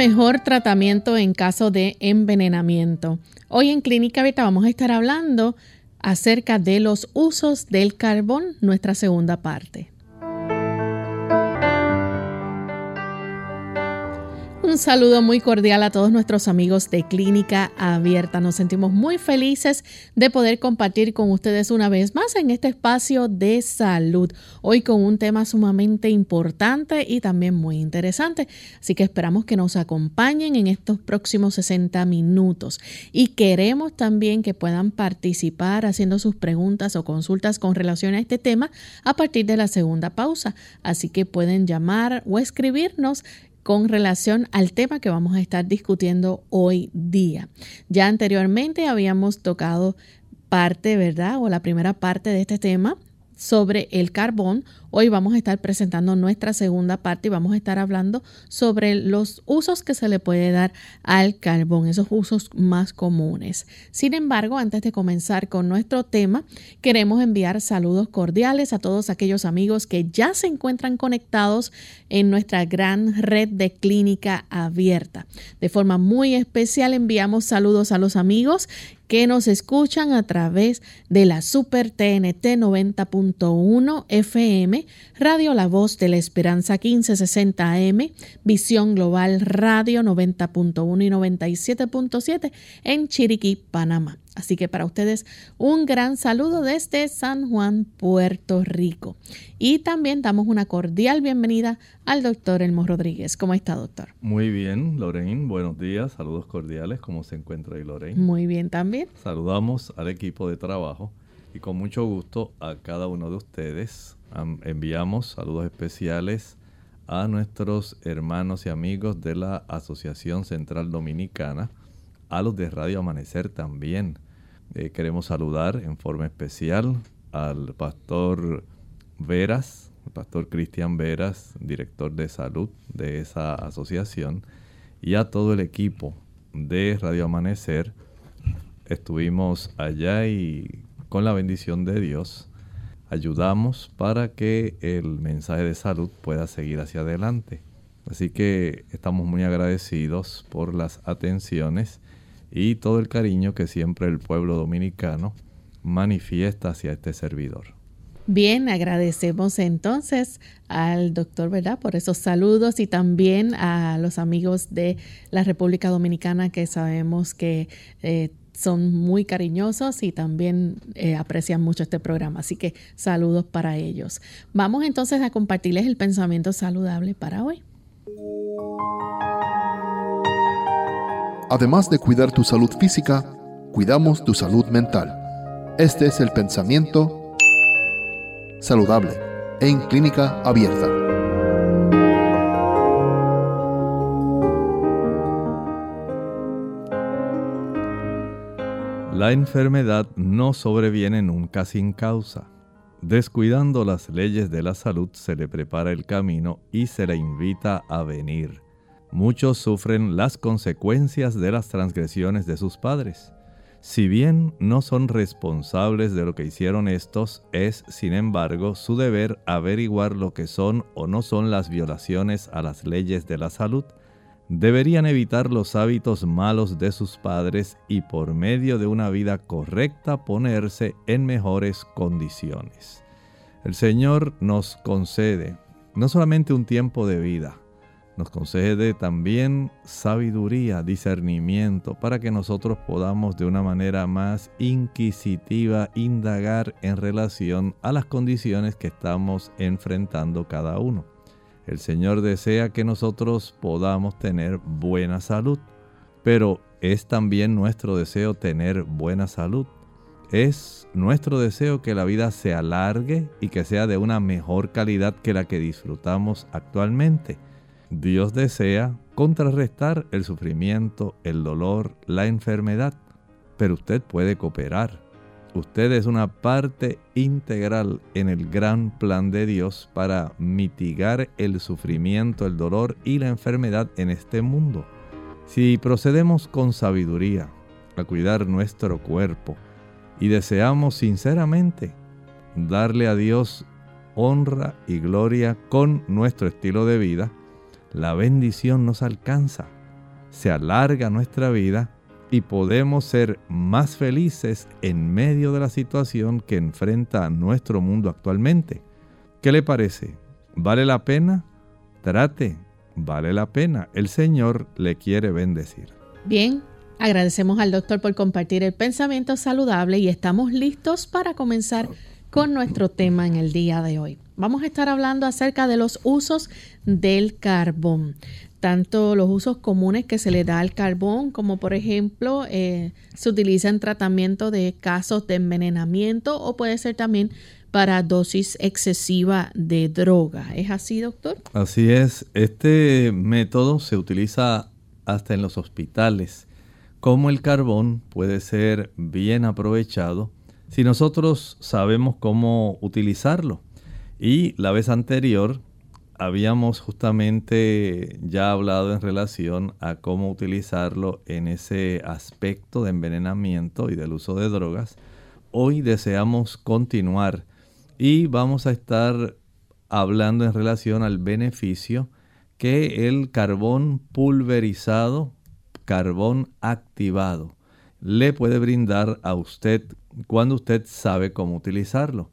Mejor tratamiento en caso de envenenamiento. Hoy en Clínica Abierta vamos a estar hablando acerca de los usos del carbón, nuestra segunda parte. Un saludo muy cordial a todos nuestros amigos de Clínica Abierta. Nos sentimos muy felices de poder compartir con ustedes una vez más en este espacio de salud. Hoy con un tema sumamente importante y también muy interesante. Así que esperamos que nos acompañen en estos próximos 60 minutos. Y queremos también que puedan participar haciendo sus preguntas o consultas con relación a este tema a partir de la segunda pausa. Así que pueden llamar o escribirnos con relación al tema que vamos a estar discutiendo hoy día. Ya anteriormente habíamos tocado parte, ¿verdad? O la primera parte de este tema sobre el carbón. Hoy vamos a estar presentando nuestra segunda parte y vamos a estar hablando sobre los usos que se le puede dar al carbón, esos usos más comunes. Sin embargo, antes de comenzar con nuestro tema, queremos enviar saludos cordiales a todos aquellos amigos que ya se encuentran conectados en nuestra gran red de clínica abierta. De forma muy especial enviamos saludos a los amigos que nos escuchan a través de la Super TNT 90.1 FM, Radio La Voz de la Esperanza 1560 AM, Visión Global Radio 90.1 y 97.7 en Chiriquí, Panamá. Así que para ustedes un gran saludo desde San Juan, Puerto Rico. Y también damos una cordial bienvenida al doctor Elmo Rodríguez. ¿Cómo está, doctor? Muy bien, Lorraine. Buenos días. Saludos cordiales. ¿Cómo se encuentra ahí, Lorraine? Muy bien también. Saludamos al equipo de trabajo y con mucho gusto a cada uno de ustedes. Enviamos saludos especiales a nuestros hermanos y amigos de la Asociación Central Dominicana a los de Radio Amanecer también. Eh, queremos saludar en forma especial al pastor Veras, el pastor Cristian Veras, director de salud de esa asociación, y a todo el equipo de Radio Amanecer. Estuvimos allá y con la bendición de Dios ayudamos para que el mensaje de salud pueda seguir hacia adelante. Así que estamos muy agradecidos por las atenciones y todo el cariño que siempre el pueblo dominicano manifiesta hacia este servidor. Bien, agradecemos entonces al doctor, ¿verdad? Por esos saludos y también a los amigos de la República Dominicana que sabemos que eh, son muy cariñosos y también eh, aprecian mucho este programa. Así que saludos para ellos. Vamos entonces a compartirles el pensamiento saludable para hoy. Además de cuidar tu salud física, cuidamos tu salud mental. Este es el pensamiento saludable en clínica abierta. La enfermedad no sobreviene nunca sin causa. Descuidando las leyes de la salud se le prepara el camino y se le invita a venir. Muchos sufren las consecuencias de las transgresiones de sus padres. Si bien no son responsables de lo que hicieron estos, es, sin embargo, su deber averiguar lo que son o no son las violaciones a las leyes de la salud. Deberían evitar los hábitos malos de sus padres y por medio de una vida correcta ponerse en mejores condiciones. El Señor nos concede no solamente un tiempo de vida, nos concede también sabiduría, discernimiento, para que nosotros podamos de una manera más inquisitiva indagar en relación a las condiciones que estamos enfrentando cada uno. El Señor desea que nosotros podamos tener buena salud, pero es también nuestro deseo tener buena salud. es nuestro deseo que la vida se alargue y que sea de una mejor calidad que la que disfrutamos actualmente. Dios desea contrarrestar el sufrimiento, el dolor, la enfermedad, pero usted puede cooperar. Usted es una parte integral en el gran plan de Dios para mitigar el sufrimiento, el dolor y la enfermedad en este mundo. Si procedemos con sabiduría a cuidar nuestro cuerpo y deseamos sinceramente darle a Dios honra y gloria con nuestro estilo de vida, la bendición nos alcanza, se alarga nuestra vida y podemos ser más felices en medio de la situación que enfrenta nuestro mundo actualmente. ¿Qué le parece? ¿Vale la pena? Trate, vale la pena. El Señor le quiere bendecir. Bien, agradecemos al doctor por compartir el pensamiento saludable y estamos listos para comenzar con nuestro tema en el día de hoy. Vamos a estar hablando acerca de los usos del carbón tanto los usos comunes que se le da al carbón, como por ejemplo eh, se utiliza en tratamiento de casos de envenenamiento o puede ser también para dosis excesiva de droga. ¿Es así, doctor? Así es. Este método se utiliza hasta en los hospitales. Como el carbón puede ser bien aprovechado si nosotros sabemos cómo utilizarlo. Y la vez anterior habíamos justamente ya hablado en relación a cómo utilizarlo en ese aspecto de envenenamiento y del uso de drogas. Hoy deseamos continuar y vamos a estar hablando en relación al beneficio que el carbón pulverizado, carbón activado, le puede brindar a usted cuando usted sabe cómo utilizarlo.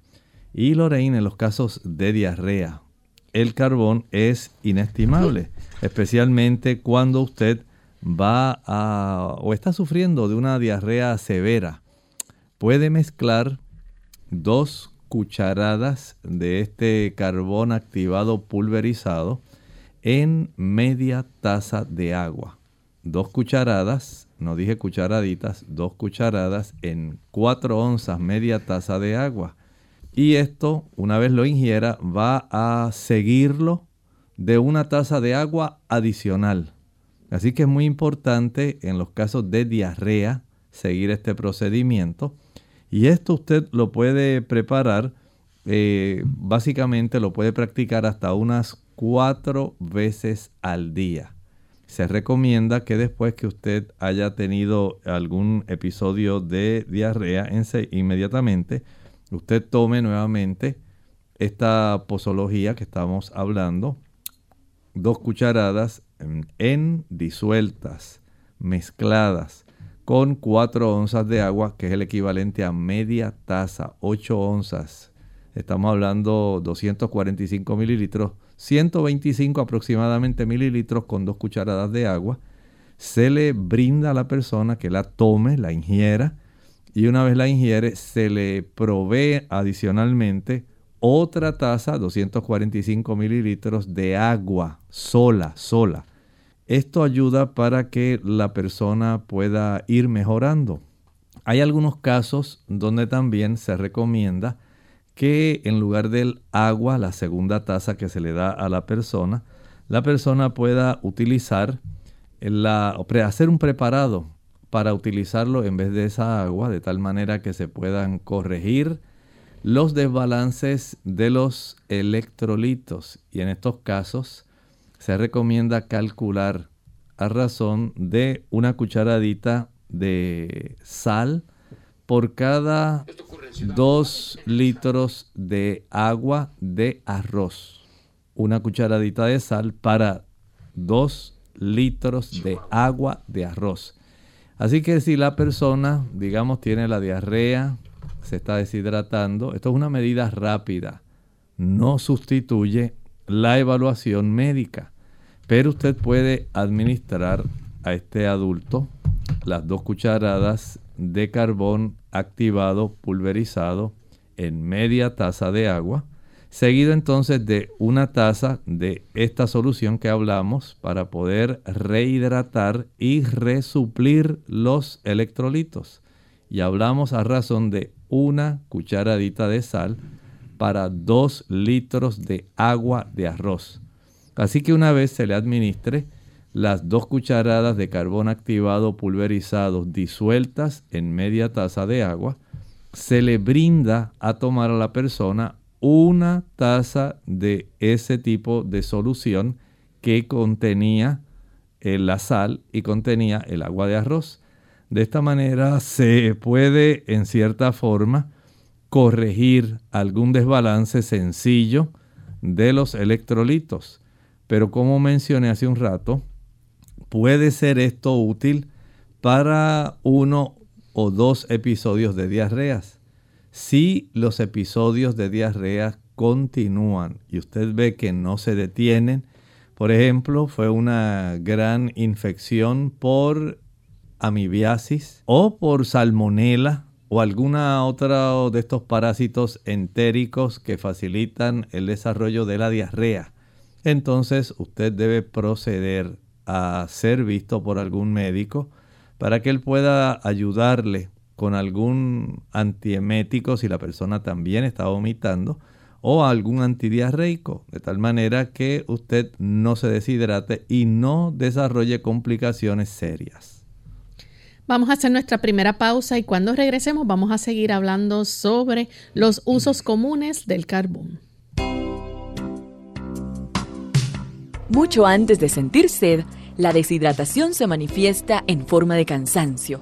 Y Lorraine, en los casos de diarrea, el carbón es inestimable, especialmente cuando usted va a o está sufriendo de una diarrea severa. Puede mezclar dos cucharadas de este carbón activado pulverizado en media taza de agua. Dos cucharadas, no dije cucharaditas, dos cucharadas en cuatro onzas media taza de agua. Y esto, una vez lo ingiera, va a seguirlo de una taza de agua adicional. Así que es muy importante en los casos de diarrea seguir este procedimiento. Y esto usted lo puede preparar, eh, básicamente lo puede practicar hasta unas cuatro veces al día. Se recomienda que después que usted haya tenido algún episodio de diarrea, en inmediatamente usted tome nuevamente esta posología que estamos hablando, dos cucharadas en, disueltas, mezcladas con 4 onzas de agua, que es el equivalente a media taza, 8 onzas. Estamos hablando 245 mililitros, 125 aproximadamente mililitros con dos cucharadas de agua. Se le brinda a la persona que la tome, la ingiera, y una vez la ingiere se le provee adicionalmente otra taza, 245 mililitros de agua sola, sola. Esto ayuda para que la persona pueda ir mejorando. Hay algunos casos donde también se recomienda que en lugar del agua, la segunda taza que se le da a la persona, la persona pueda utilizar la, hacer un preparado para utilizarlo en vez de esa agua, de tal manera que se puedan corregir los desbalances de los electrolitos. Y en estos casos se recomienda calcular a razón de una cucharadita de sal por cada dos litros de agua de arroz. Una cucharadita de sal para dos litros de agua de arroz. Así que si la persona, digamos, tiene la diarrea, se está deshidratando, esto es una medida rápida, no sustituye la evaluación médica, pero usted puede administrar a este adulto las dos cucharadas de carbón activado pulverizado en media taza de agua seguido entonces de una taza de esta solución que hablamos para poder rehidratar y resuplir los electrolitos. y hablamos a razón de una cucharadita de sal para dos litros de agua de arroz. Así que una vez se le administre las dos cucharadas de carbón activado pulverizado disueltas en media taza de agua, se le brinda a tomar a la persona una taza de ese tipo de solución que contenía eh, la sal y contenía el agua de arroz. De esta manera se puede en cierta forma corregir algún desbalance sencillo de los electrolitos. Pero como mencioné hace un rato, puede ser esto útil para uno o dos episodios de diarreas. Si los episodios de diarrea continúan y usted ve que no se detienen, por ejemplo, fue una gran infección por amibiasis o por salmonela o alguna otra de estos parásitos entéricos que facilitan el desarrollo de la diarrea. Entonces usted debe proceder a ser visto por algún médico para que él pueda ayudarle con algún antiemético si la persona también está vomitando o algún antidiarreico, de tal manera que usted no se deshidrate y no desarrolle complicaciones serias. Vamos a hacer nuestra primera pausa y cuando regresemos vamos a seguir hablando sobre los usos comunes del carbón. Mucho antes de sentir sed, la deshidratación se manifiesta en forma de cansancio.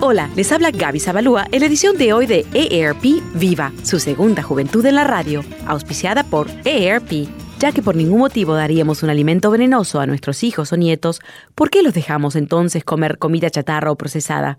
Hola, les habla Gaby Zabalúa en la edición de hoy de EARP Viva, su segunda juventud en la radio, auspiciada por EARP ya que por ningún motivo daríamos un alimento venenoso a nuestros hijos o nietos, ¿por qué los dejamos entonces comer comida chatarra o procesada?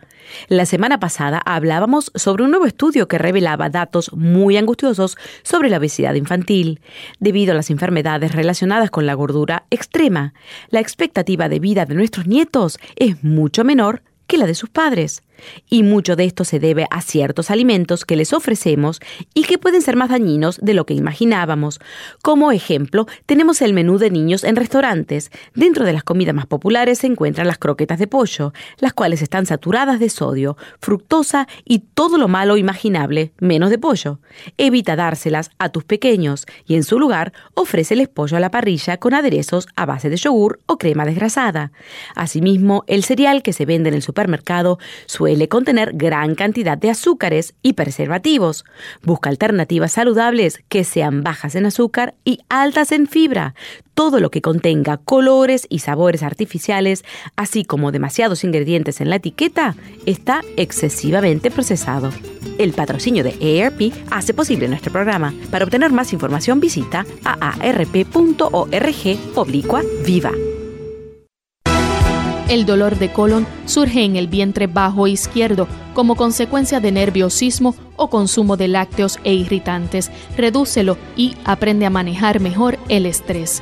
La semana pasada hablábamos sobre un nuevo estudio que revelaba datos muy angustiosos sobre la obesidad infantil. Debido a las enfermedades relacionadas con la gordura extrema, la expectativa de vida de nuestros nietos es mucho menor que la de sus padres. Y mucho de esto se debe a ciertos alimentos que les ofrecemos y que pueden ser más dañinos de lo que imaginábamos. Como ejemplo, tenemos el menú de niños en restaurantes. Dentro de las comidas más populares se encuentran las croquetas de pollo, las cuales están saturadas de sodio, fructosa y todo lo malo imaginable, menos de pollo. Evita dárselas a tus pequeños y en su lugar ofréceles pollo a la parrilla con aderezos a base de yogur o crema desgrasada. Asimismo, el cereal que se vende en el supermercado suele suele contener gran cantidad de azúcares y preservativos. Busca alternativas saludables que sean bajas en azúcar y altas en fibra. Todo lo que contenga colores y sabores artificiales, así como demasiados ingredientes en la etiqueta, está excesivamente procesado. El patrocinio de AARP hace posible nuestro programa. Para obtener más información visita aarp.org oblicua viva. El dolor de colon surge en el vientre bajo izquierdo como consecuencia de nerviosismo o consumo de lácteos e irritantes. Redúcelo y aprende a manejar mejor el estrés.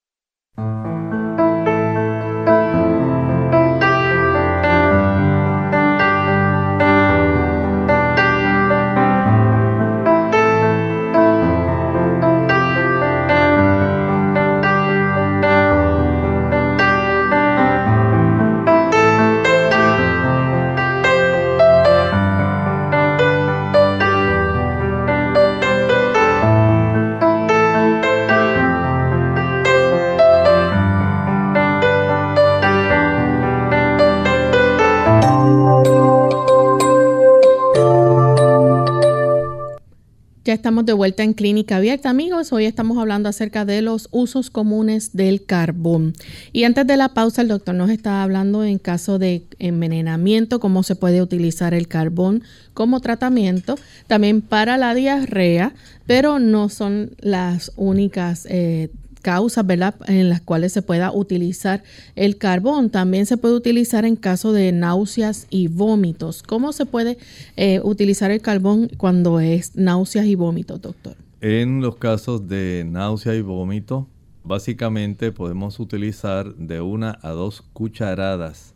Estamos de vuelta en Clínica Abierta, amigos. Hoy estamos hablando acerca de los usos comunes del carbón. Y antes de la pausa, el doctor nos está hablando en caso de envenenamiento, cómo se puede utilizar el carbón como tratamiento, también para la diarrea, pero no son las únicas eh, causas, ¿verdad?, en las cuales se pueda utilizar el carbón. También se puede utilizar en caso de náuseas y vómitos. ¿Cómo se puede eh, utilizar el carbón cuando es náuseas y vómitos, doctor? En los casos de náusea y vómito, básicamente podemos utilizar de una a dos cucharadas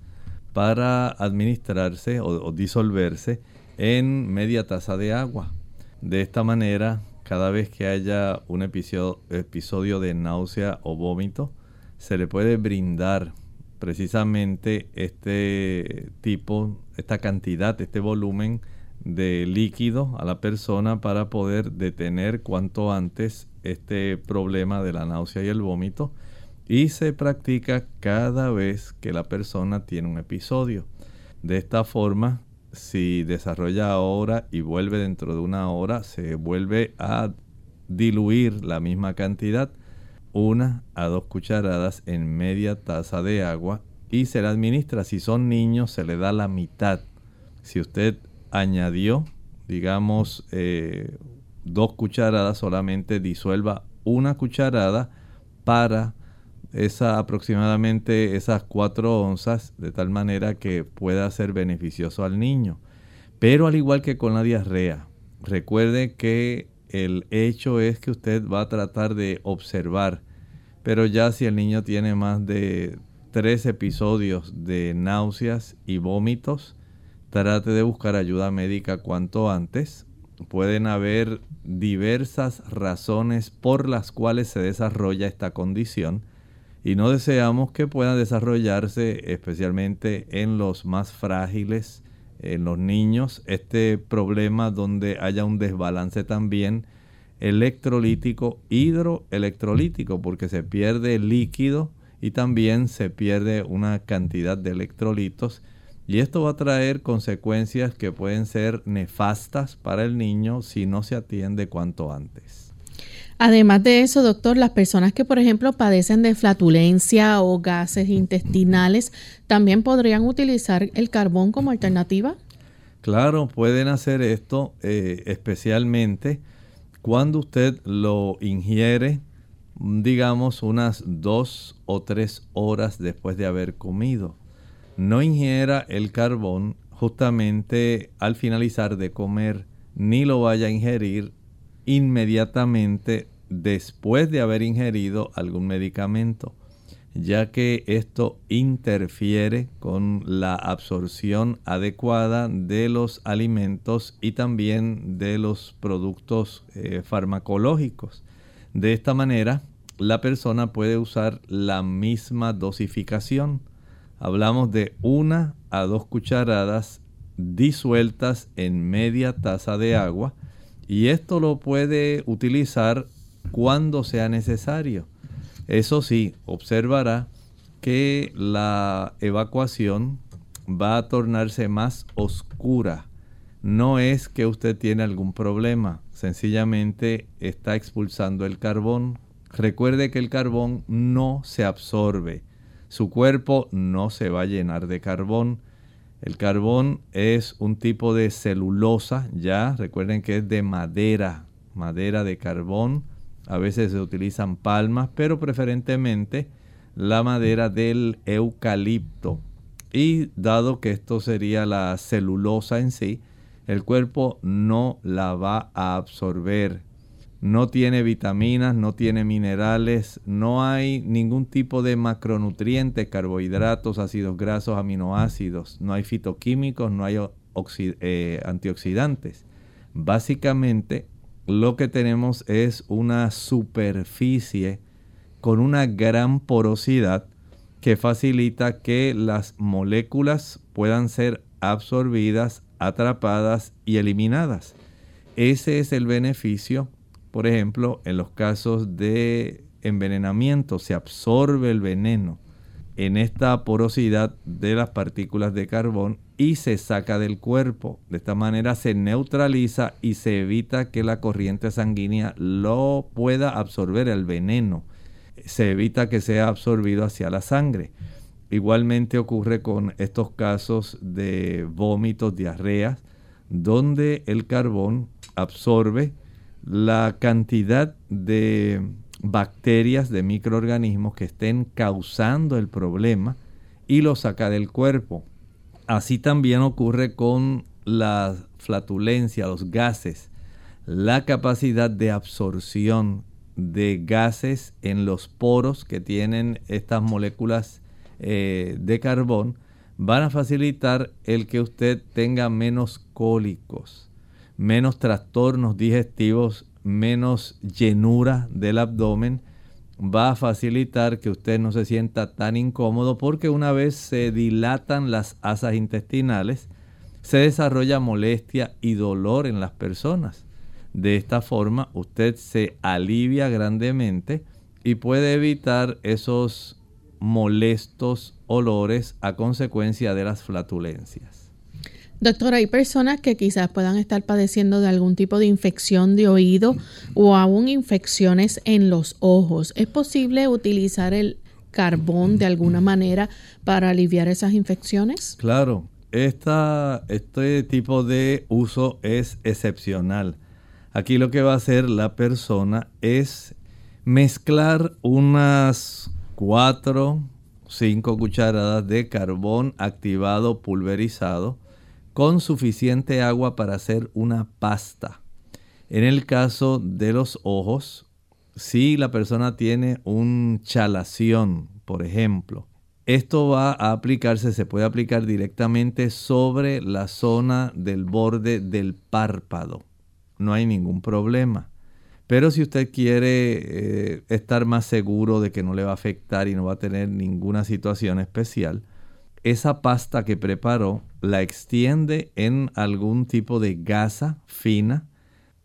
para administrarse o disolverse en media taza de agua. De esta manera cada vez que haya un episodio, de náusea o vómito, se le puede brindar precisamente este tipo, esta cantidad, este volumen de líquido a la persona para poder detener cuanto antes este problema de la náusea y el vómito y se practica cada vez que la persona tiene un episodio. De esta forma si desarrolla ahora y vuelve dentro de una hora, se vuelve a diluir la misma cantidad, una a dos cucharadas en media taza de agua y se la administra. Si son niños, se le da la mitad. Si usted añadió, digamos, eh, dos cucharadas, solamente disuelva una cucharada para esa aproximadamente esas 4 onzas de tal manera que pueda ser beneficioso al niño. Pero al igual que con la diarrea, recuerde que el hecho es que usted va a tratar de observar, pero ya si el niño tiene más de tres episodios de náuseas y vómitos, trate de buscar ayuda médica cuanto antes. Pueden haber diversas razones por las cuales se desarrolla esta condición y no deseamos que pueda desarrollarse especialmente en los más frágiles, en los niños, este problema donde haya un desbalance también electrolítico, hidroelectrolítico, porque se pierde líquido y también se pierde una cantidad de electrolitos y esto va a traer consecuencias que pueden ser nefastas para el niño si no se atiende cuanto antes. Además de eso, doctor, las personas que, por ejemplo, padecen de flatulencia o gases intestinales, ¿también podrían utilizar el carbón como alternativa? Claro, pueden hacer esto eh, especialmente cuando usted lo ingiere, digamos, unas dos o tres horas después de haber comido. No ingiera el carbón justamente al finalizar de comer, ni lo vaya a ingerir inmediatamente después de haber ingerido algún medicamento, ya que esto interfiere con la absorción adecuada de los alimentos y también de los productos eh, farmacológicos. De esta manera, la persona puede usar la misma dosificación. Hablamos de una a dos cucharadas disueltas en media taza de agua y esto lo puede utilizar cuando sea necesario. Eso sí, observará que la evacuación va a tornarse más oscura. No es que usted tiene algún problema, sencillamente está expulsando el carbón. Recuerde que el carbón no se absorbe. Su cuerpo no se va a llenar de carbón. El carbón es un tipo de celulosa, ya recuerden que es de madera, madera de carbón. A veces se utilizan palmas, pero preferentemente la madera del eucalipto. Y dado que esto sería la celulosa en sí, el cuerpo no la va a absorber. No tiene vitaminas, no tiene minerales, no hay ningún tipo de macronutrientes, carbohidratos, ácidos grasos, aminoácidos, no hay fitoquímicos, no hay eh, antioxidantes. Básicamente lo que tenemos es una superficie con una gran porosidad que facilita que las moléculas puedan ser absorbidas, atrapadas y eliminadas. Ese es el beneficio, por ejemplo, en los casos de envenenamiento, se absorbe el veneno en esta porosidad de las partículas de carbón y se saca del cuerpo. De esta manera se neutraliza y se evita que la corriente sanguínea lo pueda absorber el veneno se evita que sea absorbido hacia la sangre. Igualmente ocurre con estos casos de vómitos, diarreas, donde el carbón absorbe la cantidad de bacterias, de microorganismos que estén causando el problema y lo saca del cuerpo. Así también ocurre con la flatulencia, los gases. La capacidad de absorción de gases en los poros que tienen estas moléculas eh, de carbón van a facilitar el que usted tenga menos cólicos, menos trastornos digestivos, menos llenura del abdomen. Va a facilitar que usted no se sienta tan incómodo porque una vez se dilatan las asas intestinales, se desarrolla molestia y dolor en las personas. De esta forma usted se alivia grandemente y puede evitar esos molestos olores a consecuencia de las flatulencias. Doctora, hay personas que quizás puedan estar padeciendo de algún tipo de infección de oído o aún infecciones en los ojos. ¿Es posible utilizar el carbón de alguna manera para aliviar esas infecciones? Claro, este tipo de uso es excepcional. Aquí lo que va a hacer la persona es mezclar unas 4, 5 cucharadas de carbón activado pulverizado con suficiente agua para hacer una pasta. En el caso de los ojos, si la persona tiene un chalación, por ejemplo, esto va a aplicarse, se puede aplicar directamente sobre la zona del borde del párpado no hay ningún problema. Pero si usted quiere eh, estar más seguro de que no le va a afectar y no va a tener ninguna situación especial, esa pasta que preparó la extiende en algún tipo de gasa fina,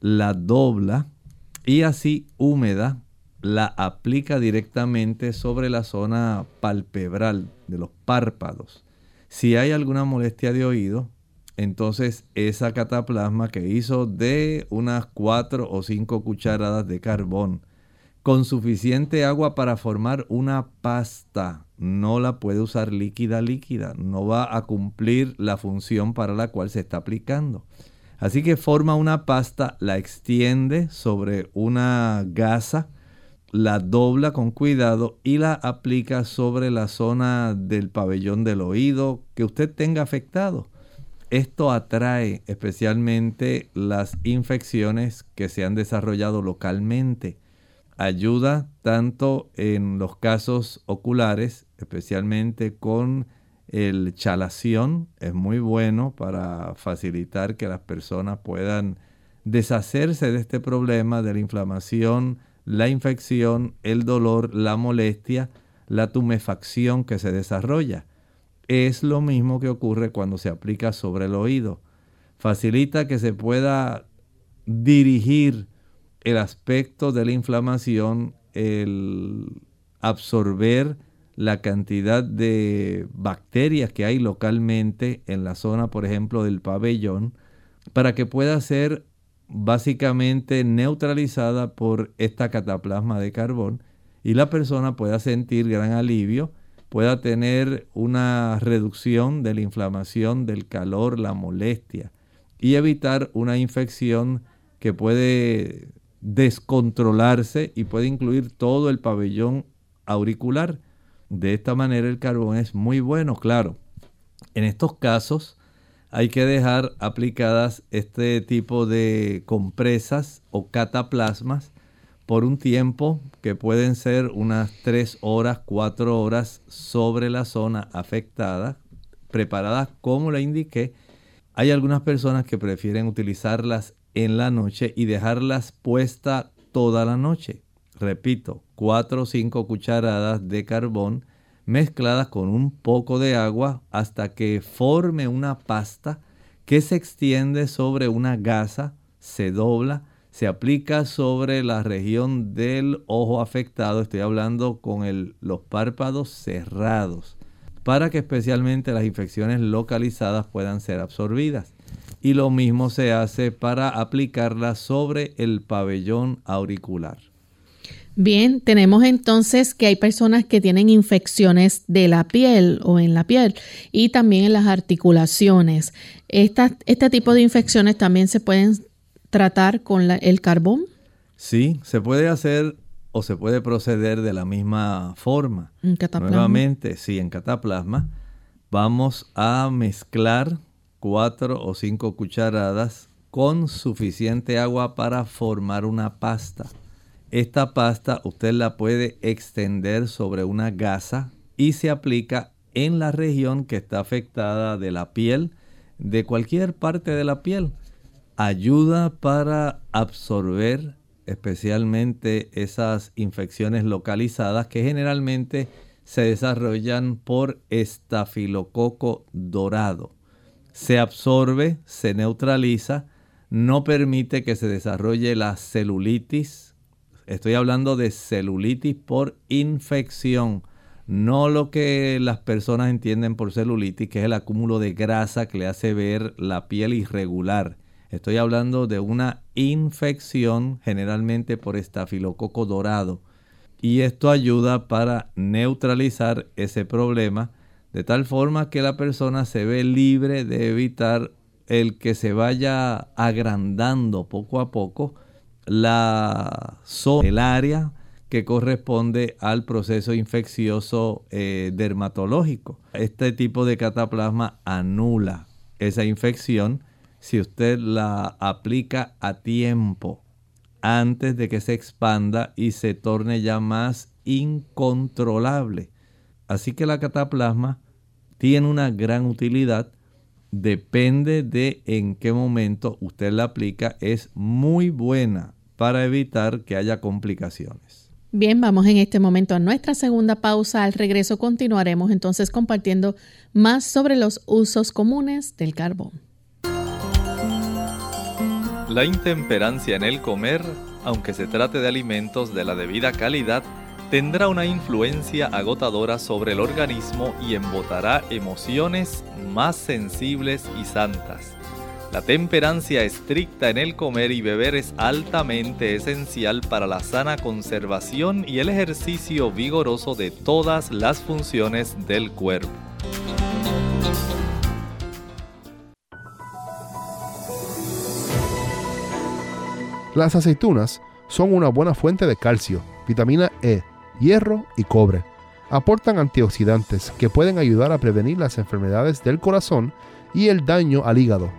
la dobla y así húmeda la aplica directamente sobre la zona palpebral de los párpados. Si hay alguna molestia de oído, entonces esa cataplasma que hizo de unas 4 o 5 cucharadas de carbón con suficiente agua para formar una pasta. No la puede usar líquida líquida, no va a cumplir la función para la cual se está aplicando. Así que forma una pasta, la extiende sobre una gasa, la dobla con cuidado y la aplica sobre la zona del pabellón del oído que usted tenga afectado. Esto atrae especialmente las infecciones que se han desarrollado localmente. Ayuda tanto en los casos oculares, especialmente con el chalación. Es muy bueno para facilitar que las personas puedan deshacerse de este problema de la inflamación, la infección, el dolor, la molestia, la tumefacción que se desarrolla. Es lo mismo que ocurre cuando se aplica sobre el oído. Facilita que se pueda dirigir el aspecto de la inflamación, el absorber la cantidad de bacterias que hay localmente en la zona, por ejemplo, del pabellón, para que pueda ser básicamente neutralizada por esta cataplasma de carbón y la persona pueda sentir gran alivio pueda tener una reducción de la inflamación, del calor, la molestia y evitar una infección que puede descontrolarse y puede incluir todo el pabellón auricular. De esta manera el carbón es muy bueno, claro. En estos casos hay que dejar aplicadas este tipo de compresas o cataplasmas por un tiempo que pueden ser unas 3 horas, 4 horas sobre la zona afectada, preparadas como le indiqué. Hay algunas personas que prefieren utilizarlas en la noche y dejarlas puestas toda la noche. Repito, 4 o 5 cucharadas de carbón mezcladas con un poco de agua hasta que forme una pasta que se extiende sobre una gasa, se dobla, se aplica sobre la región del ojo afectado, estoy hablando con los párpados cerrados, para que especialmente las infecciones localizadas puedan ser absorbidas. Y lo mismo se hace para aplicarla sobre el pabellón auricular. Bien, tenemos entonces que hay personas que tienen infecciones de la piel o en la piel y también en las articulaciones. este tipo de infecciones también se pueden tratar con el carbón. Sí, se puede hacer o se puede proceder de la misma forma. En cataplasma. Nuevamente, sí, en cataplasma. Vamos a mezclar cuatro o cinco cucharadas con suficiente agua para formar una pasta. Esta pasta usted la puede extender sobre una gasa y se aplica en la región que está afectada de la piel, de cualquier parte de la piel. Ayuda para absorber especialmente esas infecciones localizadas que generalmente se desarrollan por estafilococo dorado. Se absorbe, se neutraliza, no permite que se desarrolle la celulitis, Estoy hablando de celulitis por infección, no lo que las personas entienden por celulitis, que es el acúmulo de grasa que le hace ver la piel irregular. Estoy hablando de una infección generalmente por estafilococo dorado. Y esto ayuda para neutralizar ese problema de tal forma que la persona se ve libre de evitar el que se vaya agrandando poco a poco la zona, el área que corresponde al proceso infeccioso eh, dermatológico. Este tipo de cataplasma anula esa infección si usted la aplica a tiempo, antes de que se expanda y se torne ya más incontrolable. Así que la cataplasma tiene una gran utilidad depende de en qué momento usted la aplica, es muy buena para evitar que haya complicaciones. Bien, vamos en este momento a nuestra segunda pausa. Al regreso continuaremos entonces compartiendo más sobre los usos comunes del carbón. La intemperancia en el comer, aunque se trate de alimentos de la debida calidad, tendrá una influencia agotadora sobre el organismo y embotará emociones más sensibles y santas. La temperancia estricta en el comer y beber es altamente esencial para la sana conservación y el ejercicio vigoroso de todas las funciones del cuerpo. Las aceitunas son una buena fuente de calcio, vitamina E, hierro y cobre. Aportan antioxidantes que pueden ayudar a prevenir las enfermedades del corazón y el daño al hígado.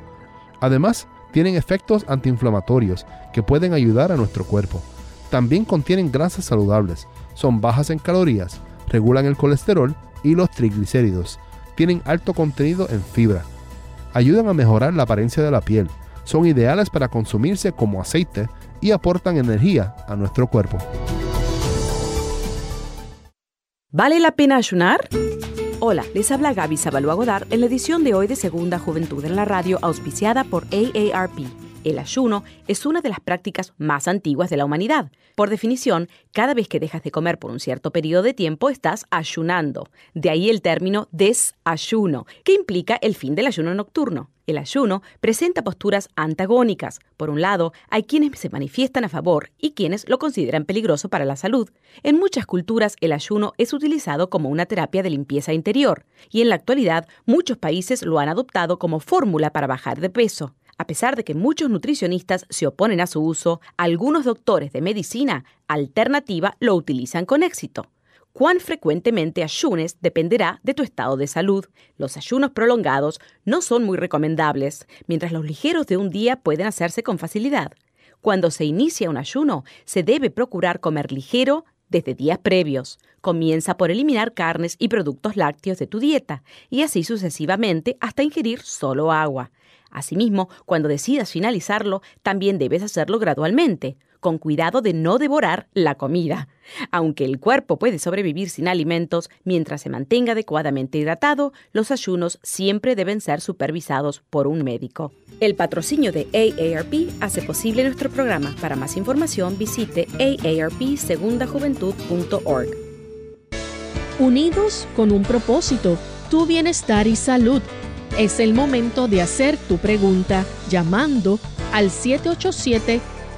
Además, tienen efectos antiinflamatorios que pueden ayudar a nuestro cuerpo. También contienen grasas saludables, son bajas en calorías, regulan el colesterol y los triglicéridos. Tienen alto contenido en fibra. Ayudan a mejorar la apariencia de la piel. Son ideales para consumirse como aceite y aportan energía a nuestro cuerpo. ¿Vale la pena ayunar? Hola, les habla Gaby Zabalúa Godard en la edición de hoy de Segunda Juventud en la Radio, auspiciada por AARP. El ayuno es una de las prácticas más antiguas de la humanidad. Por definición, cada vez que dejas de comer por un cierto periodo de tiempo estás ayunando. De ahí el término desayuno, que implica el fin del ayuno nocturno. El ayuno presenta posturas antagónicas. Por un lado, hay quienes se manifiestan a favor y quienes lo consideran peligroso para la salud. En muchas culturas el ayuno es utilizado como una terapia de limpieza interior y en la actualidad muchos países lo han adoptado como fórmula para bajar de peso. A pesar de que muchos nutricionistas se oponen a su uso, algunos doctores de medicina alternativa lo utilizan con éxito. Cuán frecuentemente ayunes dependerá de tu estado de salud. Los ayunos prolongados no son muy recomendables, mientras los ligeros de un día pueden hacerse con facilidad. Cuando se inicia un ayuno, se debe procurar comer ligero desde días previos. Comienza por eliminar carnes y productos lácteos de tu dieta y así sucesivamente hasta ingerir solo agua. Asimismo, cuando decidas finalizarlo, también debes hacerlo gradualmente con cuidado de no devorar la comida. Aunque el cuerpo puede sobrevivir sin alimentos mientras se mantenga adecuadamente hidratado, los ayunos siempre deben ser supervisados por un médico. El patrocinio de AARP hace posible nuestro programa. Para más información visite aarpsegundajuventud.org. Unidos con un propósito, tu bienestar y salud. Es el momento de hacer tu pregunta llamando al 787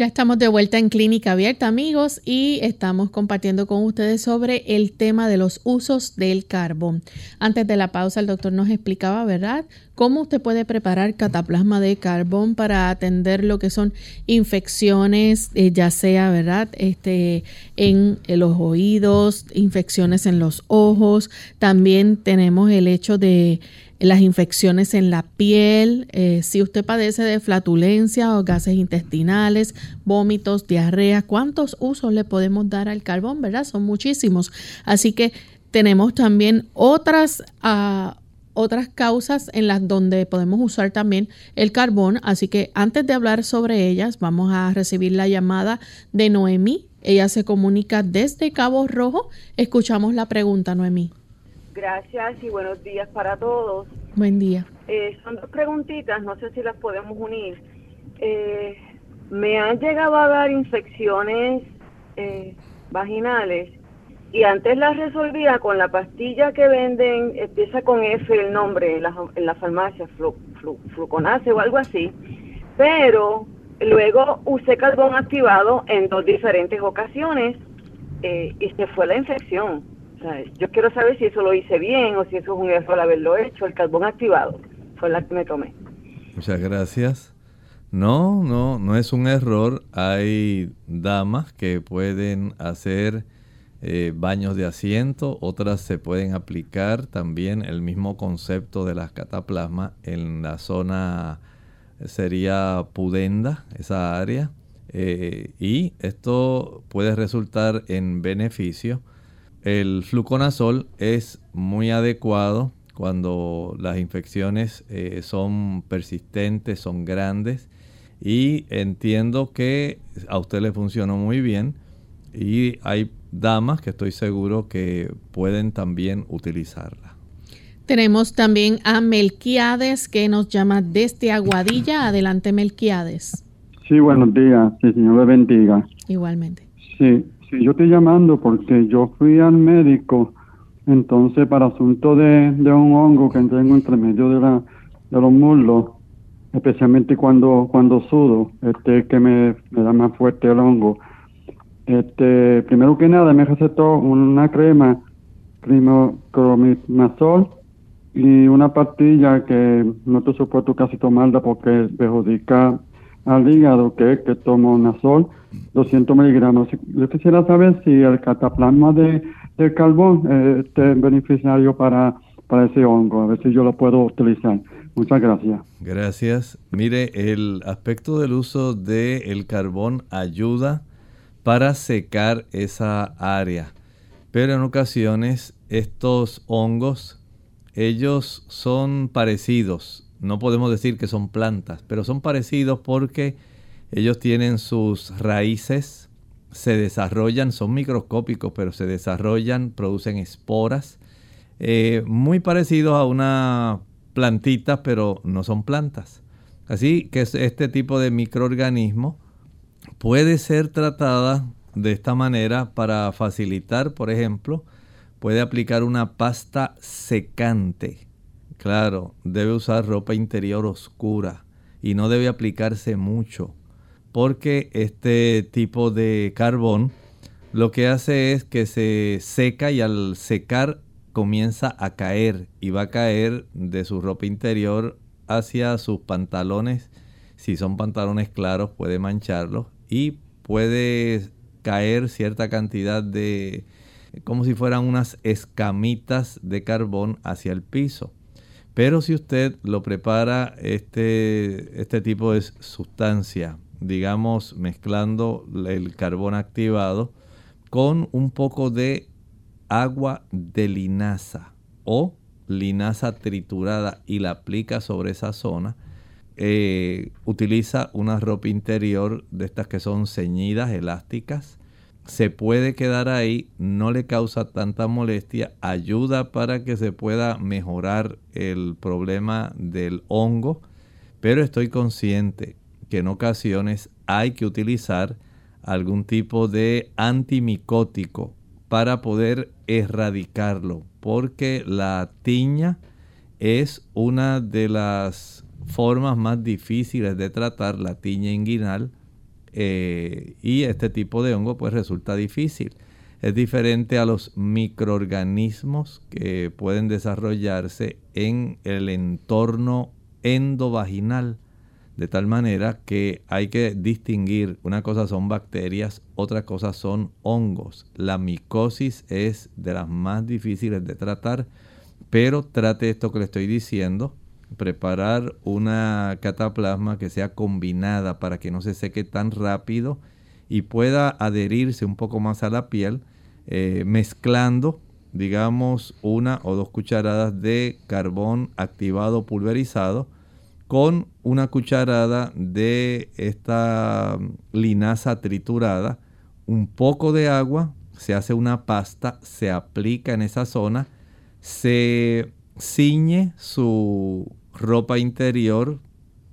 Ya estamos de vuelta en Clínica Abierta, amigos, y estamos compartiendo con ustedes sobre el tema de los usos del carbón. Antes de la pausa, el doctor nos explicaba, ¿verdad?, cómo usted puede preparar cataplasma de carbón para atender lo que son infecciones, eh, ya sea, ¿verdad?, este, en, en los oídos, infecciones en los ojos. También tenemos el hecho de las infecciones en la piel, eh, si usted padece de flatulencia o gases intestinales, vómitos, diarrea, ¿cuántos usos le podemos dar al carbón? ¿Verdad? Son muchísimos. Así que tenemos también otras, uh, otras causas en las donde podemos usar también el carbón. Así que antes de hablar sobre ellas, vamos a recibir la llamada de Noemí. Ella se comunica desde Cabo Rojo. Escuchamos la pregunta, Noemí. Gracias y buenos días para todos. Buen día. Eh, son dos preguntitas, no sé si las podemos unir. Eh, me han llegado a dar infecciones eh, vaginales y antes las resolvía con la pastilla que venden, empieza con F el nombre en la, en la farmacia, flu, fluconase o algo así, pero luego usé carbón activado en dos diferentes ocasiones y se fue la infección yo quiero saber si eso lo hice bien o si eso es un error haberlo hecho. El carbón activado fue la que me tomé. Muchas gracias. No, no, no es un error. Hay damas que pueden hacer eh, baños de asiento, otras se pueden aplicar también el mismo concepto de las cataplasmas en la zona sería pudenda, esa área, eh, y esto puede resultar en beneficio. El fluconazol es muy adecuado cuando las infecciones eh, son persistentes, son grandes, y entiendo que a usted le funcionó muy bien y hay damas que estoy seguro que pueden también utilizarla. Tenemos también a Melquiades que nos llama desde Aguadilla. Adelante, Melquiades. Sí, buenos días. Sí, Señor le bendiga. Igualmente. Sí, sí, yo estoy llamando porque yo fui al médico, entonces para asunto de, de un hongo que tengo entre medio de, la, de los muslos, especialmente cuando cuando sudo, este que me, da más fuerte el hongo. Este, primero que nada me recetó una crema cromimazol y una pastilla que no te supuesto casi tomarla porque perjudica al hígado, que que tomo Nasol, 200 miligramos. Yo quisiera saber si el cataplasma de, de carbón eh, es beneficiario para, para ese hongo, a ver si yo lo puedo utilizar. Muchas gracias. Gracias. Mire, el aspecto del uso del carbón ayuda para secar esa área, pero en ocasiones estos hongos ellos son parecidos. No podemos decir que son plantas, pero son parecidos porque ellos tienen sus raíces, se desarrollan, son microscópicos, pero se desarrollan, producen esporas, eh, muy parecidos a una plantita, pero no son plantas. Así que este tipo de microorganismo puede ser tratada de esta manera para facilitar, por ejemplo, puede aplicar una pasta secante. Claro, debe usar ropa interior oscura y no debe aplicarse mucho porque este tipo de carbón lo que hace es que se seca y al secar comienza a caer y va a caer de su ropa interior hacia sus pantalones. Si son pantalones claros puede mancharlos y puede caer cierta cantidad de como si fueran unas escamitas de carbón hacia el piso. Pero si usted lo prepara este, este tipo de sustancia, digamos mezclando el carbón activado con un poco de agua de linaza o linaza triturada y la aplica sobre esa zona, eh, utiliza una ropa interior de estas que son ceñidas, elásticas, se puede quedar ahí, no le causa tanta molestia, ayuda para que se pueda mejorar el problema del hongo, pero estoy consciente que en ocasiones hay que utilizar algún tipo de antimicótico para poder erradicarlo, porque la tiña es una de las formas más difíciles de tratar, la tiña inguinal, eh, y este tipo de hongo pues resulta difícil. Es diferente a los microorganismos que pueden desarrollarse en el entorno endovaginal, de tal manera que hay que distinguir, una cosa son bacterias, otra cosa son hongos. La micosis es de las más difíciles de tratar, pero trate esto que le estoy diciendo, preparar una cataplasma que sea combinada para que no se seque tan rápido y pueda adherirse un poco más a la piel, eh, mezclando, digamos, una o dos cucharadas de carbón activado pulverizado con una cucharada de esta linaza triturada, un poco de agua, se hace una pasta, se aplica en esa zona, se ciñe su ropa interior,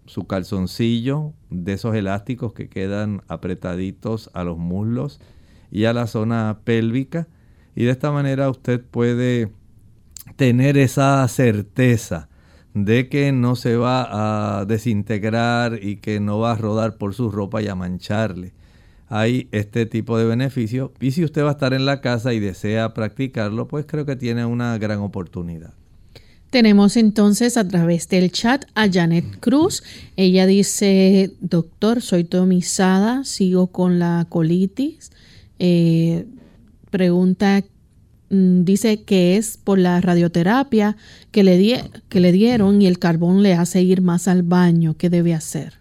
su calzoncillo, de esos elásticos que quedan apretaditos a los muslos y a la zona pélvica. Y de esta manera usted puede tener esa certeza de que no se va a desintegrar y que no va a rodar por su ropa y a mancharle. Hay este tipo de beneficio y si usted va a estar en la casa y desea practicarlo, pues creo que tiene una gran oportunidad. Tenemos entonces a través del chat a Janet Cruz. Ella dice, doctor, soy tomizada, sigo con la colitis. Eh, pregunta, mm, dice que es por la radioterapia que le, que le dieron y el carbón le hace ir más al baño. ¿Qué debe hacer?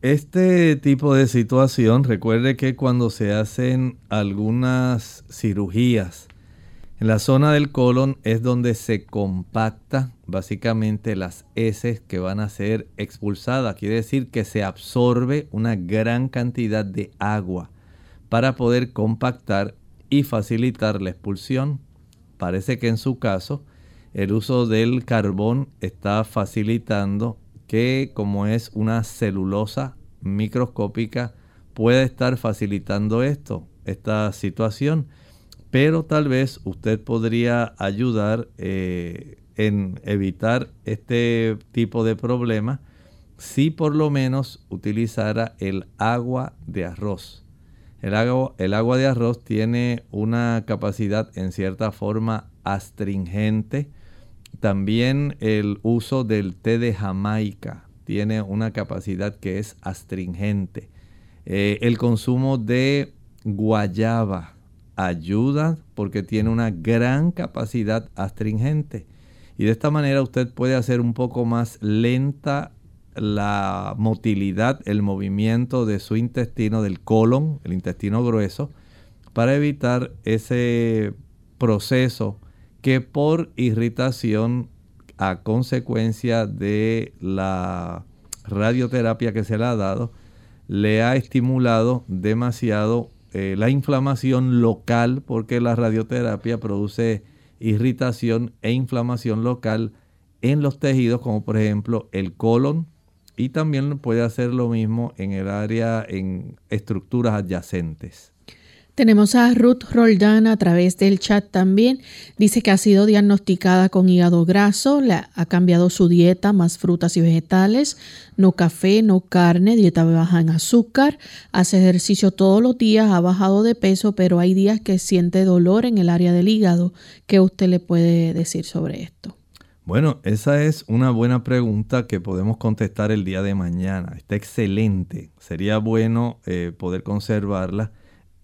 Este tipo de situación, recuerde que cuando se hacen algunas cirugías, la zona del colon es donde se compacta básicamente las heces que van a ser expulsadas. Quiere decir que se absorbe una gran cantidad de agua para poder compactar y facilitar la expulsión. Parece que en su caso el uso del carbón está facilitando que como es una celulosa microscópica puede estar facilitando esto, esta situación pero tal vez usted podría ayudar eh, en evitar este tipo de problema si por lo menos utilizara el agua de arroz. El agua, el agua de arroz tiene una capacidad en cierta forma astringente. También el uso del té de Jamaica tiene una capacidad que es astringente. Eh, el consumo de guayaba ayuda porque tiene una gran capacidad astringente. Y de esta manera usted puede hacer un poco más lenta la motilidad, el movimiento de su intestino, del colon, el intestino grueso, para evitar ese proceso que por irritación a consecuencia de la radioterapia que se le ha dado, le ha estimulado demasiado eh, la inflamación local, porque la radioterapia produce irritación e inflamación local en los tejidos, como por ejemplo el colon, y también puede hacer lo mismo en el área, en estructuras adyacentes. Tenemos a Ruth Roldán a través del chat también. Dice que ha sido diagnosticada con hígado graso, ha cambiado su dieta, más frutas y vegetales, no café, no carne, dieta baja en azúcar, hace ejercicio todos los días, ha bajado de peso, pero hay días que siente dolor en el área del hígado. ¿Qué usted le puede decir sobre esto? Bueno, esa es una buena pregunta que podemos contestar el día de mañana. Está excelente. Sería bueno eh, poder conservarla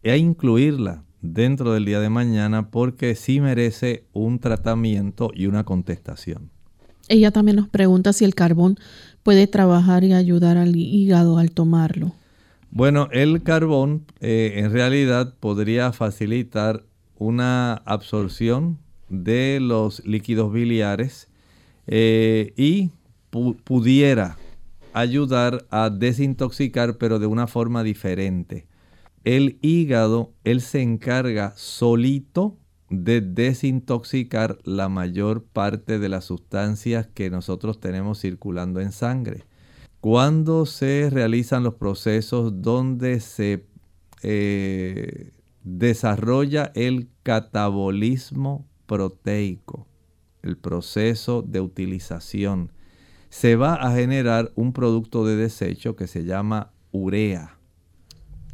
e incluirla dentro del día de mañana porque sí merece un tratamiento y una contestación. Ella también nos pregunta si el carbón puede trabajar y ayudar al hígado al tomarlo. Bueno, el carbón eh, en realidad podría facilitar una absorción de los líquidos biliares eh, y pudiera ayudar a desintoxicar, pero de una forma diferente el hígado, él se encarga solito de desintoxicar la mayor parte de las sustancias que nosotros tenemos circulando en sangre. Cuando se realizan los procesos donde se eh, desarrolla el catabolismo proteico, el proceso de utilización, se va a generar un producto de desecho que se llama urea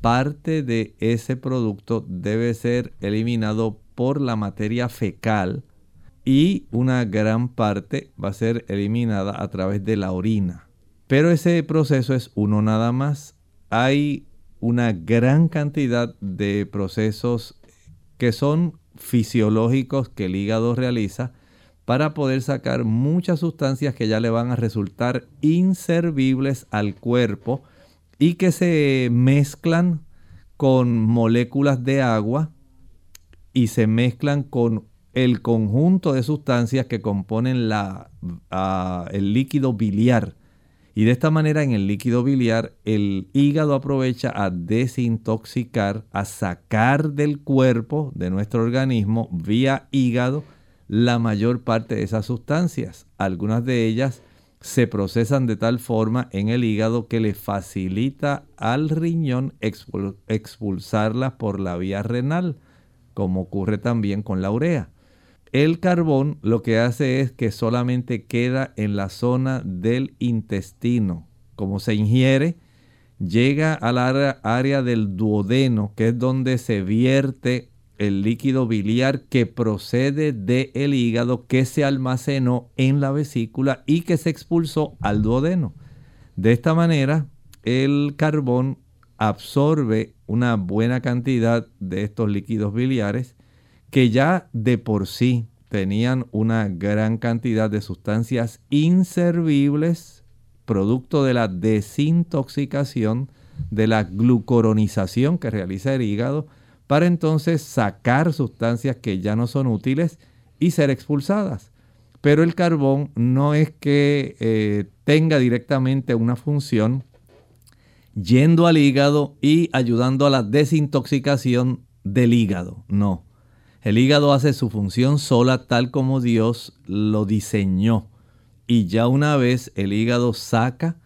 parte de ese producto debe ser eliminado por la materia fecal y una gran parte va a ser eliminada a través de la orina. Pero ese proceso es uno nada más. Hay una gran cantidad de procesos que son fisiológicos que el hígado realiza para poder sacar muchas sustancias que ya le van a resultar inservibles al cuerpo y que se mezclan con moléculas de agua y se mezclan con el conjunto de sustancias que componen la, el líquido biliar. Y de esta manera en el líquido biliar el hígado aprovecha a desintoxicar, a sacar del cuerpo, de nuestro organismo, vía hígado, la mayor parte de esas sustancias. Algunas de ellas se procesan de tal forma en el hígado que le facilita al riñón expulsarlas por la vía renal, como ocurre también con la urea. El carbón lo que hace es que solamente queda en la zona del intestino. Como se ingiere, llega al área, área del duodeno, que es donde se vierte el líquido biliar que procede del hígado que se almacenó en la vesícula y que se expulsó al duodeno. De esta manera, el carbón absorbe una buena cantidad de estos líquidos biliares que ya de por sí tenían una gran cantidad de sustancias inservibles, producto de la desintoxicación, de la glucoronización que realiza el hígado, para entonces sacar sustancias que ya no son útiles y ser expulsadas. Pero el carbón no es que eh, tenga directamente una función yendo al hígado y ayudando a la desintoxicación del hígado. No. El hígado hace su función sola tal como Dios lo diseñó. Y ya una vez el hígado saca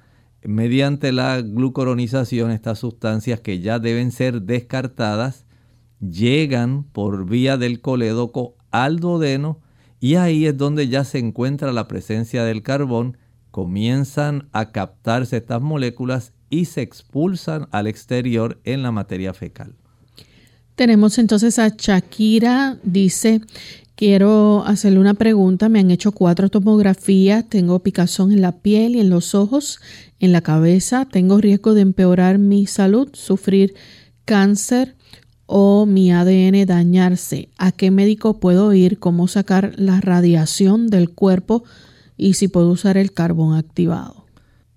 mediante la glucoronización estas sustancias que ya deben ser descartadas, llegan por vía del colédoco al duodeno y ahí es donde ya se encuentra la presencia del carbón, comienzan a captarse estas moléculas y se expulsan al exterior en la materia fecal. Tenemos entonces a Shakira, dice, quiero hacerle una pregunta, me han hecho cuatro tomografías, tengo picazón en la piel y en los ojos, en la cabeza, tengo riesgo de empeorar mi salud, sufrir cáncer o mi ADN dañarse. ¿A qué médico puedo ir? ¿Cómo sacar la radiación del cuerpo? Y si puedo usar el carbón activado.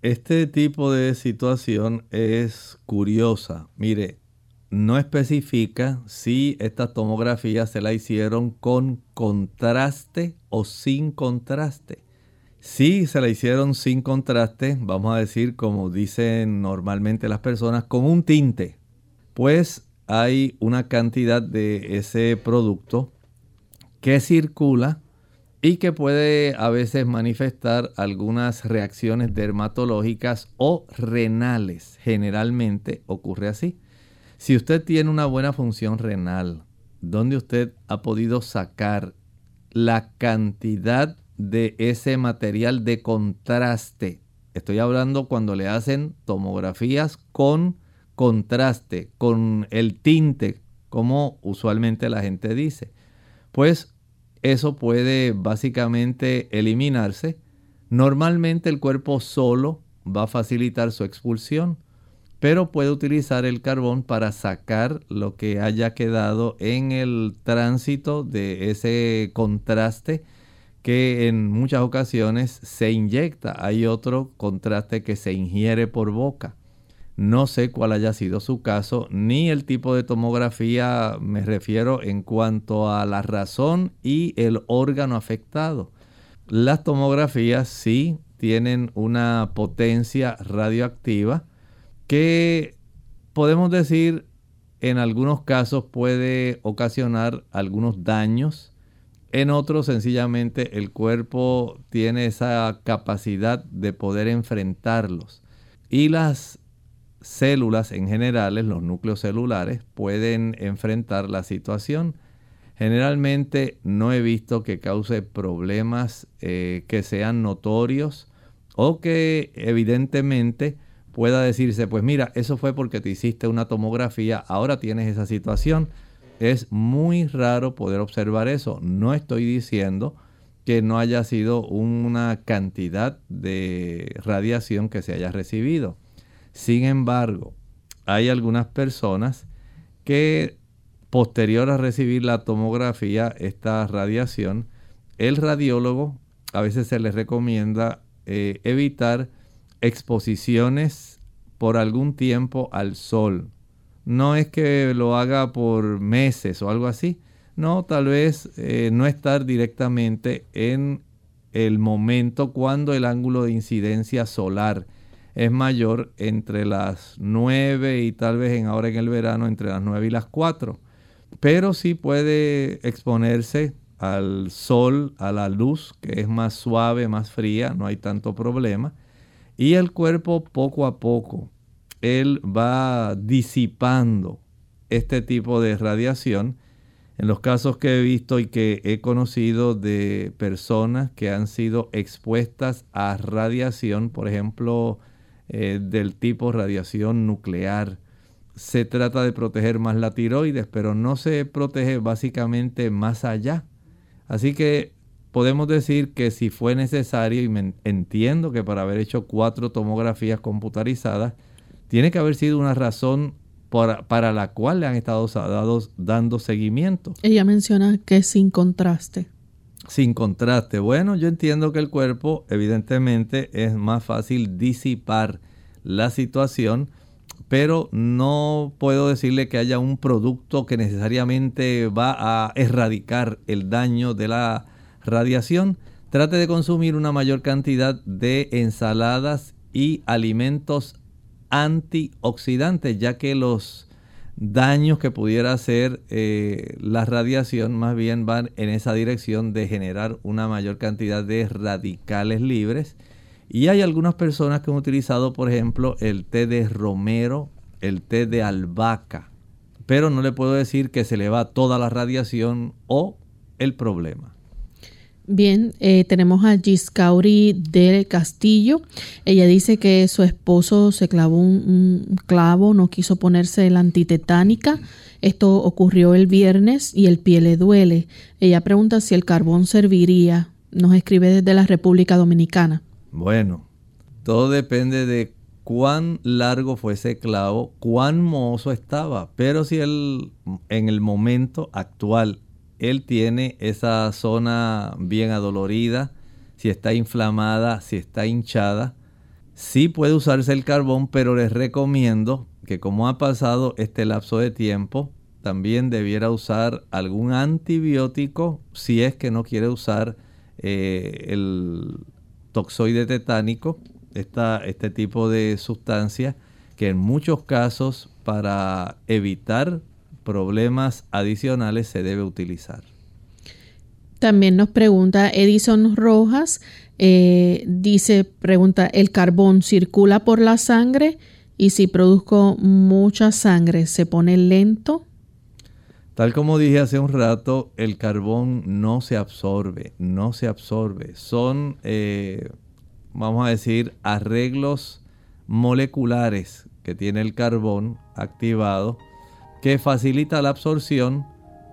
Este tipo de situación es curiosa. Mire, no especifica si esta tomografía se la hicieron con contraste o sin contraste. Si se la hicieron sin contraste, vamos a decir como dicen normalmente las personas, con un tinte, pues hay una cantidad de ese producto que circula y que puede a veces manifestar algunas reacciones dermatológicas o renales. Generalmente ocurre así. Si usted tiene una buena función renal, donde usted ha podido sacar la cantidad de ese material de contraste, estoy hablando cuando le hacen tomografías con contraste, con el tinte, como usualmente la gente dice, pues eso puede básicamente eliminarse. Normalmente el cuerpo solo va a facilitar su expulsión pero puede utilizar el carbón para sacar lo que haya quedado en el tránsito de ese contraste que en muchas ocasiones se inyecta. Hay otro contraste que se ingiere por boca. No sé cuál haya sido su caso, ni el tipo de tomografía me refiero en cuanto a la razón y el órgano afectado. Las tomografías sí tienen una potencia radioactiva, que podemos decir en algunos casos puede ocasionar algunos daños, en otros sencillamente el cuerpo tiene esa capacidad de poder enfrentarlos. Y las células en general, los núcleos celulares, pueden enfrentar la situación. Generalmente no he visto que cause problemas eh, que sean notorios o que evidentemente pueda decirse, pues mira, eso fue porque te hiciste una tomografía, ahora tienes esa situación. Es muy raro poder observar eso. No estoy diciendo que no haya sido una cantidad de radiación que se haya recibido. Sin embargo, hay algunas personas que posterior a recibir la tomografía, esta radiación, el radiólogo a veces se les recomienda eh, evitar exposiciones por algún tiempo al sol. No es que lo haga por meses o algo así. No, tal vez eh, no estar directamente en el momento cuando el ángulo de incidencia solar es mayor entre las 9 y tal vez en ahora en el verano entre las 9 y las 4. Pero sí puede exponerse al sol, a la luz, que es más suave, más fría, no hay tanto problema. Y el cuerpo poco a poco, él va disipando este tipo de radiación. En los casos que he visto y que he conocido de personas que han sido expuestas a radiación, por ejemplo, eh, del tipo radiación nuclear, se trata de proteger más la tiroides, pero no se protege básicamente más allá. Así que podemos decir que si fue necesario, y entiendo que para haber hecho cuatro tomografías computarizadas, tiene que haber sido una razón para la cual le han estado dando seguimiento. Ella menciona que sin contraste. Sin contraste. Bueno, yo entiendo que el cuerpo evidentemente es más fácil disipar la situación, pero no puedo decirle que haya un producto que necesariamente va a erradicar el daño de la radiación. Trate de consumir una mayor cantidad de ensaladas y alimentos antioxidantes, ya que los daños que pudiera hacer eh, la radiación más bien van en esa dirección de generar una mayor cantidad de radicales libres. Y hay algunas personas que han utilizado, por ejemplo, el té de romero, el té de albahaca, pero no le puedo decir que se le va toda la radiación o el problema. Bien, eh, tenemos a Giscauri del Castillo. Ella dice que su esposo se clavó un, clavo, no quiso ponerse la antitetánica. Esto ocurrió el viernes y el pie le duele. Ella pregunta si el carbón serviría. Nos escribe desde la República Dominicana. Bueno, todo depende de cuán largo fue ese clavo, cuán mozo estaba. Pero si él en el momento actual él tiene esa zona bien adolorida, si está inflamada, si está hinchada. Sí puede usarse el carbón, pero les recomiendo que como ha pasado este lapso de tiempo, también debiera usar algún antibiótico si es que no quiere usar eh, el toxoide tetánico, este tipo de sustancia que en muchos casos para evitar problemas adicionales se debe utilizar. También nos pregunta Edison Rojas, eh, dice, pregunta, ¿el carbón circula por la sangre? Y si produzco mucha sangre, ¿se pone lento? Tal como dije hace un rato, el carbón no se absorbe, no se absorbe. Son, eh, vamos a decir, arreglos moleculares que tiene el carbón activado que facilita la absorción,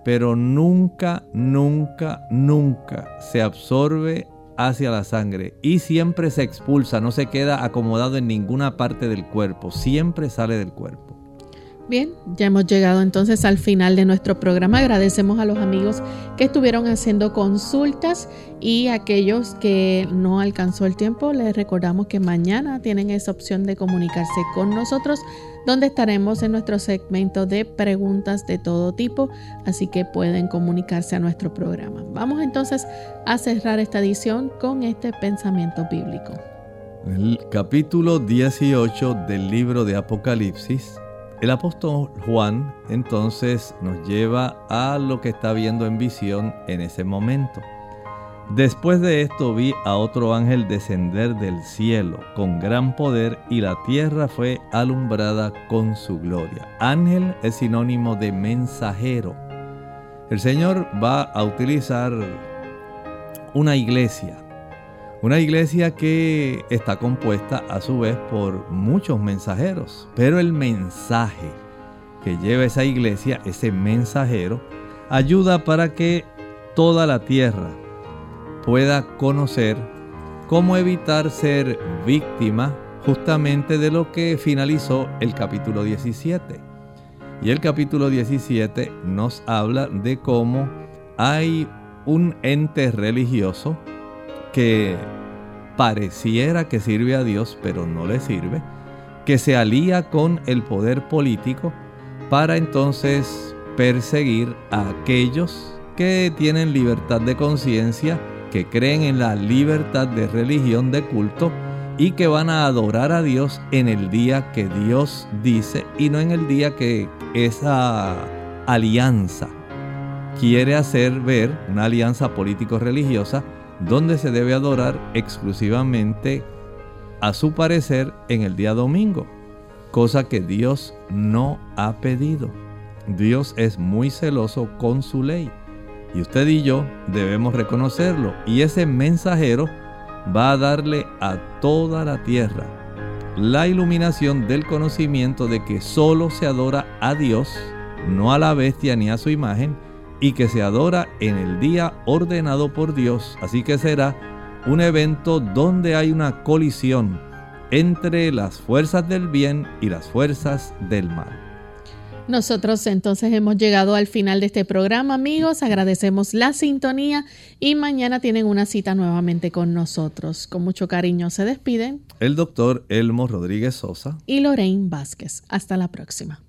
pero nunca, nunca, nunca se absorbe hacia la sangre y siempre se expulsa, no se queda acomodado en ninguna parte del cuerpo, siempre sale del cuerpo. Bien, ya hemos llegado entonces al final de nuestro programa. Agradecemos a los amigos que estuvieron haciendo consultas y aquellos que no alcanzó el tiempo, les recordamos que mañana tienen esa opción de comunicarse con nosotros, donde estaremos en nuestro segmento de preguntas de todo tipo, así que pueden comunicarse a nuestro programa. Vamos entonces a cerrar esta edición con este pensamiento bíblico. El capítulo 18 del libro de Apocalipsis el apóstol Juan entonces nos lleva a lo que está viendo en visión en ese momento. Después de esto vi a otro ángel descender del cielo con gran poder y la tierra fue alumbrada con su gloria. Ángel es sinónimo de mensajero. El Señor va a utilizar una iglesia una iglesia que está compuesta a su vez por muchos mensajeros, pero el mensaje que lleva esa iglesia, ese mensajero, ayuda para que toda la tierra pueda conocer cómo evitar ser víctima justamente de lo que finalizó el capítulo 17. Y el capítulo 17 nos habla de cómo hay un ente religioso que pareciera que sirve a Dios, pero no le sirve, que se alía con el poder político para entonces perseguir a aquellos que tienen libertad de conciencia, que creen en la libertad de religión, de culto, y que van a adorar a Dios en el día que Dios dice y no en el día que esa alianza quiere hacer ver, una alianza político-religiosa, donde se debe adorar exclusivamente a su parecer en el día domingo, cosa que Dios no ha pedido. Dios es muy celoso con su ley y usted y yo debemos reconocerlo y ese mensajero va a darle a toda la tierra la iluminación del conocimiento de que solo se adora a Dios, no a la bestia ni a su imagen, y que se adora en el día ordenado por Dios. Así que será un evento donde hay una colisión entre las fuerzas del bien y las fuerzas del mal. Nosotros entonces hemos llegado al final de este programa, amigos. Agradecemos la sintonía y mañana tienen una cita nuevamente con nosotros. Con mucho cariño se despiden el doctor Elmo Rodríguez Sosa y Lorraine Vázquez. Hasta la próxima.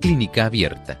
Clínica abierta